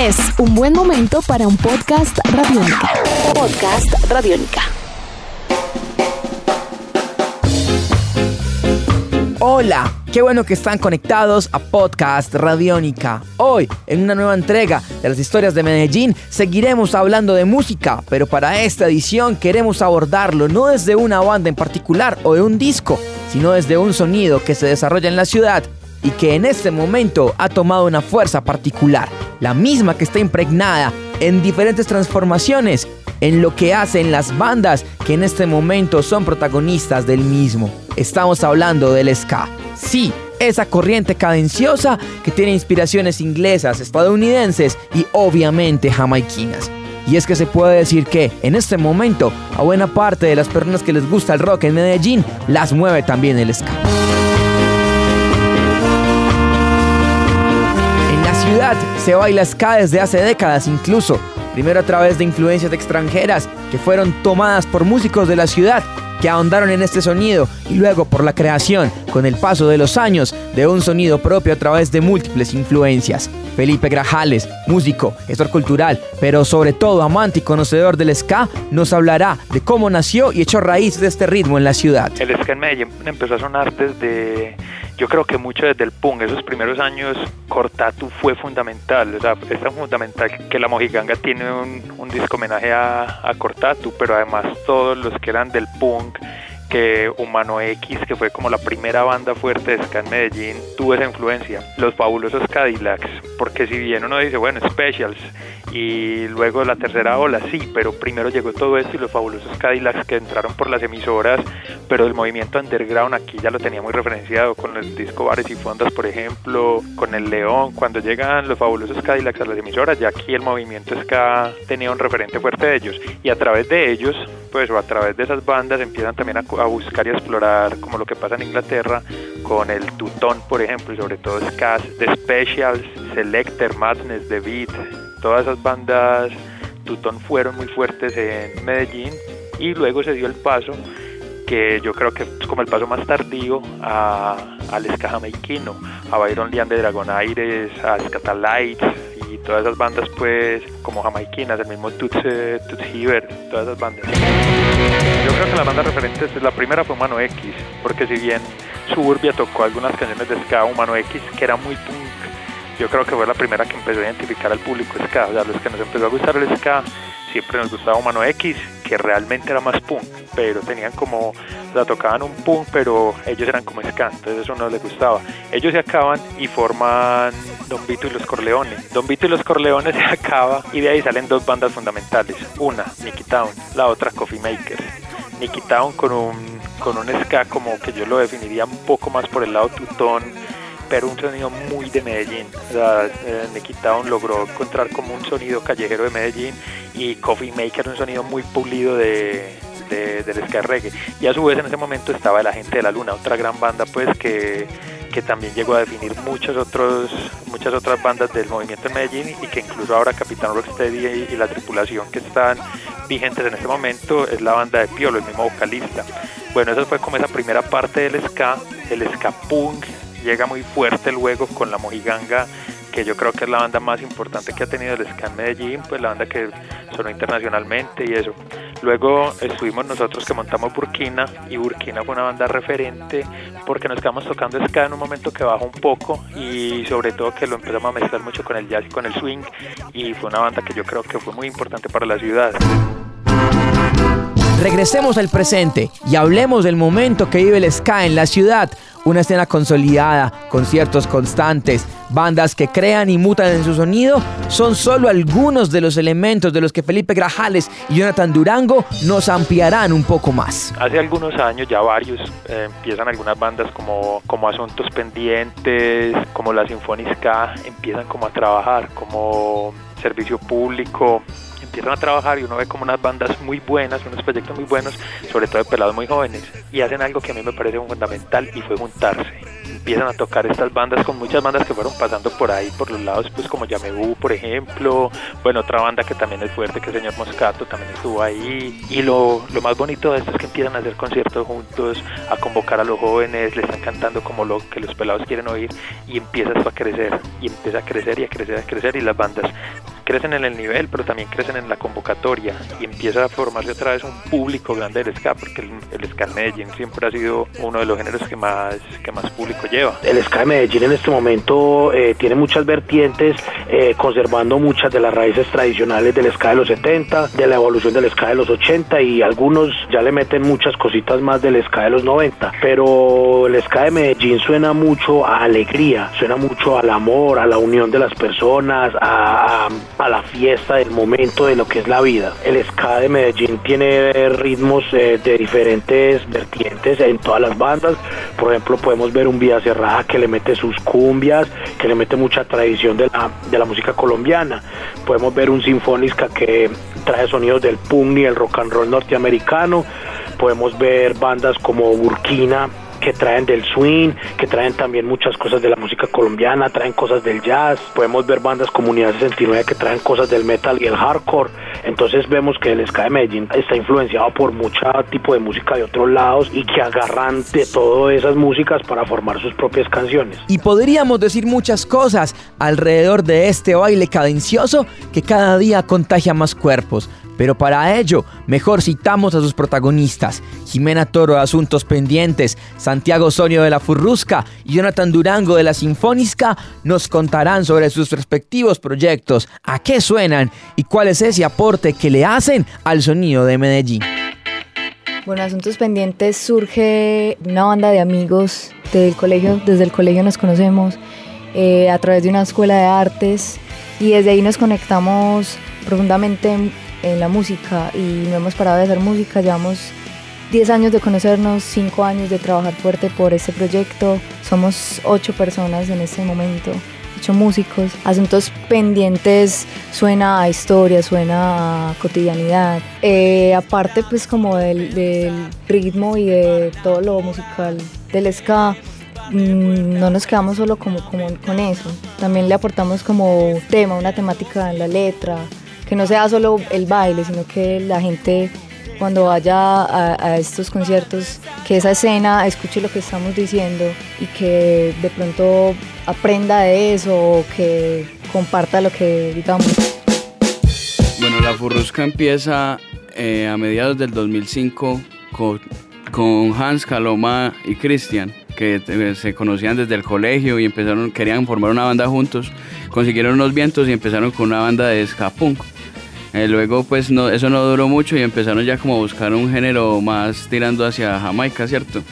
Es un buen momento para un podcast radiónica. Podcast radiónica. Hola, qué bueno que están conectados a Podcast Radiónica. Hoy, en una nueva entrega de las historias de Medellín, seguiremos hablando de música, pero para esta edición queremos abordarlo no desde una banda en particular o de un disco, sino desde un sonido que se desarrolla en la ciudad y que en este momento ha tomado una fuerza particular, la misma que está impregnada en diferentes transformaciones en lo que hacen las bandas que en este momento son protagonistas del mismo. Estamos hablando del ska. Sí, esa corriente cadenciosa que tiene inspiraciones inglesas, estadounidenses y obviamente jamaiquinas. Y es que se puede decir que en este momento a buena parte de las personas que les gusta el rock en Medellín las mueve también el ska. Se baila ska desde hace décadas incluso, primero a través de influencias extranjeras que fueron tomadas por músicos de la ciudad que ahondaron en este sonido y luego por la creación, con el paso de los años, de un sonido propio a través de múltiples influencias. Felipe Grajales, músico, gestor cultural, pero sobre todo amante y conocedor del ska, nos hablará de cómo nació y echó raíz de este ritmo en la ciudad. El ska en Medellín empezó a sonar desde yo creo que mucho desde el punk, esos primeros años, Cortatu fue fundamental, o sea, es tan fundamental que la Mojiganga tiene un, disco homenaje a, a Cortatu, pero además todos los que eran del punk, que Humano X, que fue como la primera banda fuerte de ska en Medellín, tuvo esa influencia. Los fabulosos Cadillacs, porque si bien uno dice, bueno, Specials, y luego la tercera ola, sí, pero primero llegó todo esto y los fabulosos Cadillacs que entraron por las emisoras, pero el movimiento underground aquí ya lo tenía muy referenciado con el disco Bares y Fondas, por ejemplo, con el León, cuando llegan los fabulosos Cadillacs a las emisoras, ya aquí el movimiento ska tenía un referente fuerte de ellos. Y a través de ellos, pues o a través de esas bandas empiezan también a, a buscar y a explorar como lo que pasa en Inglaterra con el Tutón, por ejemplo, y sobre todo ska, The Specials, Selector, Madness, The Beat, todas esas bandas Tutón fueron muy fuertes en Medellín y luego se dio el paso que yo creo que es como el paso más tardío a, al ska jamaiquino, a Byron Lian de Dragon Aires, a Scatalites y todas esas bandas pues como jamaiquinas, el mismo Tuts, eh, Tuts Hiver, todas esas bandas. Yo creo que las bandas referentes, la primera fue Humano X, porque si bien Suburbia tocó algunas canciones de ska, Humano X, que era muy punk, yo creo que fue la primera que empezó a identificar al público ska, o sea, los que nos empezó a gustar el ska, siempre nos gustaba Humano X, que realmente era más punk, pero tenían como, o sea, tocaban un punk, pero ellos eran como ska, entonces eso no les gustaba. Ellos se acaban y forman Don Vito y los Corleones. Don Vito y los Corleones se acaba y de ahí salen dos bandas fundamentales, una, Nicky Town, la otra, Coffee Makers. Nicky Town con un, con un ska como que yo lo definiría un poco más por el lado tutón, pero un sonido muy de Medellín. O sea, eh, Nicky Town logró encontrar como un sonido callejero de Medellín y Coffee Maker un sonido muy pulido de, de, del ska reggae. Y a su vez en ese momento estaba La Gente de la Luna, otra gran banda pues que, que también llegó a definir muchos otros, muchas otras bandas del movimiento en Medellín y que incluso ahora Capitán Rocksteady y, y la tripulación que están vigentes en este momento es la banda de Piolo, el mismo vocalista. Bueno, eso fue como esa primera parte del ska, el ska punk, llega muy fuerte luego con la Mojiganga, que yo creo que es la banda más importante que ha tenido el ska en Medellín, pues la banda que sonó internacionalmente y eso. Luego estuvimos nosotros que montamos Burkina y Burkina fue una banda referente porque nos quedamos tocando ska en un momento que bajó un poco y sobre todo que lo empezamos a mezclar mucho con el jazz y con el swing y fue una banda que yo creo que fue muy importante para la ciudad. Regresemos al presente y hablemos del momento que vive el ska en la ciudad. Una escena consolidada, conciertos constantes, bandas que crean y mutan en su sonido, son solo algunos de los elementos de los que Felipe Grajales y Jonathan Durango nos ampliarán un poco más. Hace algunos años, ya varios, eh, empiezan algunas bandas como, como Asuntos Pendientes, como la Sinfónica, empiezan como a trabajar como servicio público, empiezan a trabajar y uno ve como unas bandas muy buenas, unos proyectos muy buenos, sobre todo de pelados muy jóvenes, y hacen algo que a mí me parece fundamental y fue juntarse. Empiezan a tocar estas bandas con muchas bandas que fueron pasando por ahí, por los lados, pues como Yamebú, por ejemplo, bueno, otra banda que también es fuerte, que el señor Moscato también estuvo ahí, y lo, lo más bonito de esto es que empiezan a hacer conciertos juntos, a convocar a los jóvenes, les están cantando como lo que los pelados quieren oír, y empiezas a crecer, y empieza a crecer y a crecer, a crecer, y las bandas crecen en el nivel, pero también crecen en la convocatoria y empieza a formarse otra vez un público grande del ska, porque el, ska en Medellín siempre ha sido uno de los géneros que más, que más público lleva. El ska de Medellín en este momento eh, tiene muchas vertientes, eh, conservando muchas de las raíces tradicionales del ska de los 70, de la evolución del ska de los 80 y algunos ya le meten muchas cositas más del ska de los 90, pero el ska de Medellín suena mucho a alegría, suena mucho al amor, a la unión de las personas, a, la fiesta del momento de lo que es la vida. El ska de Medellín tiene ritmos eh, de diferentes vertientes en todas las bandas. Por ejemplo, podemos ver un Vía Cerrada que le mete sus cumbias, que le mete mucha tradición de la, de la música colombiana. Podemos ver un Sinfónica que trae sonidos del punk y el rock and roll norteamericano. Podemos ver bandas como Burkina que traen del swing, que traen también muchas cosas de la música colombiana, traen cosas del jazz, podemos ver bandas Comunidad 69 que traen cosas del metal y el hardcore, entonces vemos que el ska de Medellín está influenciado por mucho tipo de música de otros lados y que agarran de todas esas músicas para formar sus propias canciones. Y podríamos decir muchas cosas alrededor de este baile cadencioso que cada día contagia más cuerpos. Pero para ello, mejor citamos a sus protagonistas. Jimena Toro de Asuntos Pendientes, Santiago Sonio de la Furrusca y Jonathan Durango de la Sinfónica nos contarán sobre sus respectivos proyectos, a qué suenan y cuál es ese aporte que le hacen al sonido de Medellín. Bueno, Asuntos Pendientes surge una banda de amigos del colegio, desde el colegio nos conocemos, eh, a través de una escuela de artes y desde ahí nos conectamos profundamente en la música y no hemos parado de hacer música. Llevamos 10 años de conocernos, 5 años de trabajar fuerte por este proyecto. Somos 8 personas en este momento, 8 músicos. Asuntos pendientes suena a historia, suena a cotidianidad. Eh, aparte pues como del, del ritmo y de todo lo musical del ska mm, no nos quedamos solo como, como, con eso, también le aportamos como tema, una temática en la letra, que no sea solo el baile, sino que la gente cuando vaya a, estos conciertos, que esa escena escuche lo que estamos diciendo y que de pronto aprenda de eso o que comparta lo que digamos. Bueno, la Furrusca empieza eh, a mediados del 2005 con, con Hans Caloma y Cristian que eh, se conocían desde el colegio y empezaron, querían formar una banda juntos, consiguieron unos vientos y empezaron con una banda de ska punk. Eh, luego pues no, eso no duró mucho y empezaron ya como a buscar un género más tirando hacia Jamaica, ¿cierto?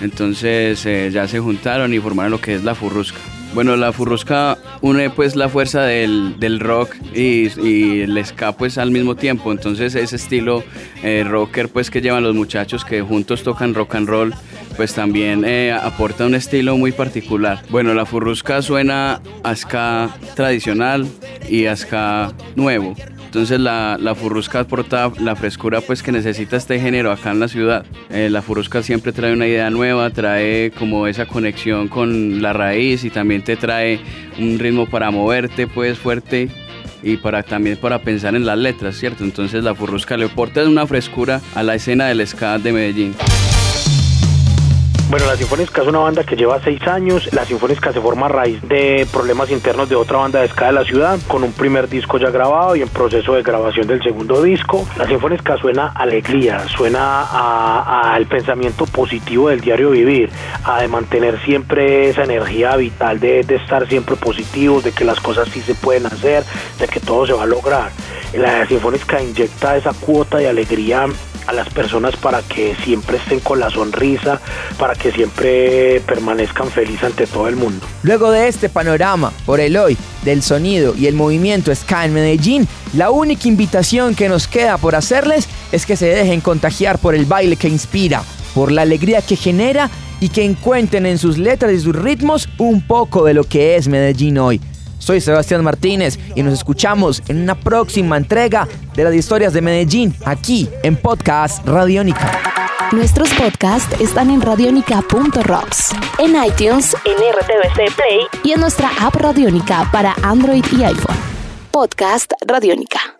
Entonces eh, ya se juntaron y formaron lo que es la Furrusca. Bueno, la Furrusca une pues la fuerza del, rock y, el ska pues al mismo tiempo. Entonces ese estilo eh, rocker pues que llevan los muchachos que juntos tocan rock and roll pues también aporta un estilo muy particular. Bueno, la Furrusca suena a ska tradicional y a ska nuevo. Entonces la, la furrusca aporta la frescura pues que necesita este género acá en la ciudad. Eh, la furrusca siempre trae una idea nueva, trae como esa conexión con la raíz y también te trae un ritmo para moverte pues fuerte y para también para pensar en las letras, ¿cierto? Entonces la furrusca le aporta una frescura a la escena del ska de Medellín. Bueno, la Sinfónica es una banda que lleva seis años. La Sinfónica se forma a raíz de problemas internos de otra banda de ska de la ciudad, con un primer disco ya grabado y en proceso de grabación del segundo disco. La Sinfónica suena a alegría, suena al pensamiento positivo del diario vivir, a de mantener siempre esa energía vital de, de estar siempre positivos, de que las cosas sí se pueden hacer, de que todo se va a lograr. La Sinfónica inyecta esa cuota de alegría a las personas para que siempre estén con la sonrisa, para que siempre permanezcan felices ante todo el mundo. Luego de este panorama por el hoy del sonido y el movimiento Ska en Medellín, la única invitación que nos queda por hacerles es que se dejen contagiar por el baile que inspira, por la alegría que genera y que encuentren en sus letras y sus ritmos un poco de lo que es Medellín hoy. Soy Sebastián Martínez y nos escuchamos en una próxima entrega de las historias de Medellín, aquí en Podcast Radiónica. Nuestros podcasts están en radionica.rocks, en iTunes, en RTVC Play y en nuestra app Radiónica para Android y iPhone. Podcast Radiónica.